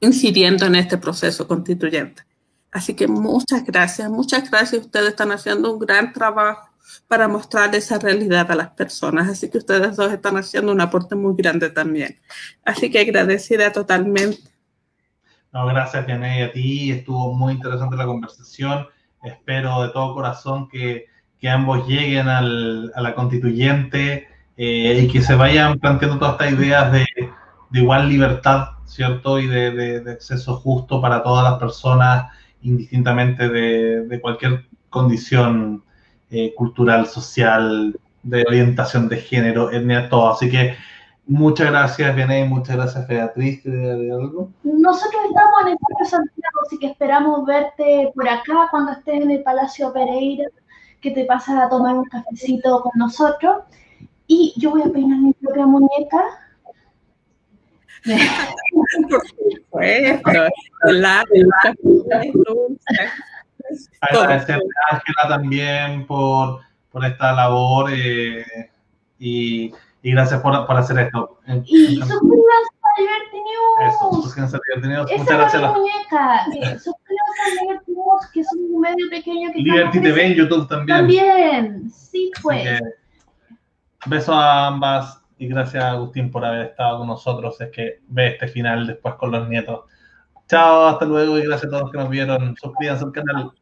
incidiendo en este proceso constituyente. Así que muchas gracias, muchas gracias. Ustedes están haciendo un gran trabajo para mostrar esa realidad a las personas. Así que ustedes dos están haciendo un aporte muy grande también. Así que agradecida totalmente no, gracias, Vianey, a ti. Estuvo muy interesante la conversación. Espero de todo corazón que, que ambos lleguen al, a la constituyente eh, y que se vayan planteando todas estas ideas de, de igual libertad, ¿cierto? Y de, de, acceso justo para todas las personas, indistintamente de, cualquier condición eh, cultural, social, de orientación de género, etnia, todo. Así que Muchas gracias, Vianey, muchas gracias, Beatriz. algo? Nosotros estamos en el Parque Santiago, así que esperamos verte por acá cuando estés en el Palacio Pereira, que te pasas a tomar un cafecito con nosotros. Y yo voy a peinar mi propia muñeca. Agradecerle a Ángela también por, por esta labor eh, y y gracias por, por hacer esto. Y suscríbanse a Liberty News. Eso. Esa Muchas gracias. La muñeca. Eh, suscríbanse a Liberty News, que es un medio pequeño que Liberty TV en YouTube también. También, sí, pues. Besos a ambas y gracias Agustín por haber estado con nosotros. Es que ve este final después con los nietos. Chao, hasta luego y gracias a todos que nos vieron. Suscríbanse al canal.